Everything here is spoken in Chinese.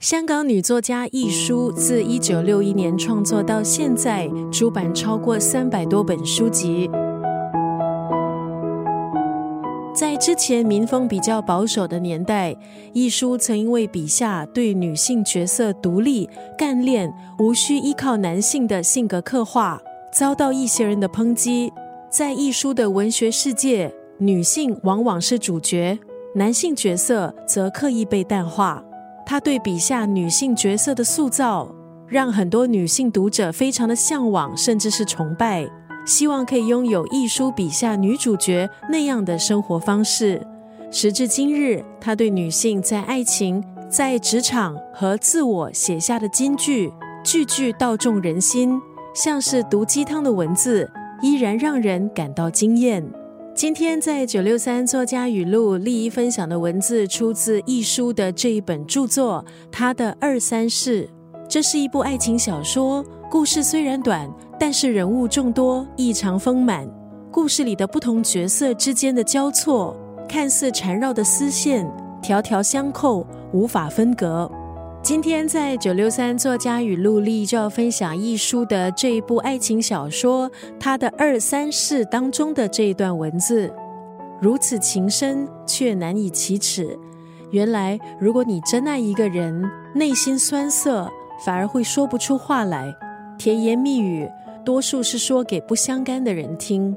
香港女作家易舒自一九六一年创作到现在，出版超过三百多本书籍。在之前民风比较保守的年代，易舒曾因为笔下对女性角色独立、干练、无需依靠男性的性格刻画，遭到一些人的抨击。在易舒的文学世界，女性往往是主角，男性角色则刻意被淡化。他对笔下女性角色的塑造，让很多女性读者非常的向往，甚至是崇拜，希望可以拥有一书笔下女主角那样的生活方式。时至今日，他对女性在爱情、在职场和自我写下的金句，句句道中人心，像是毒鸡汤的文字，依然让人感到惊艳。今天在九六三作家语录利益分享的文字，出自易书的这一本著作《他的二三事》。这是一部爱情小说，故事虽然短，但是人物众多，异常丰满。故事里的不同角色之间的交错，看似缠绕的丝线，条条相扣，无法分隔。今天在九六三作家语录里就要分享一书的这一部爱情小说，它的二三事当中的这一段文字，如此情深却难以启齿。原来，如果你真爱一个人，内心酸涩，反而会说不出话来。甜言蜜语，多数是说给不相干的人听。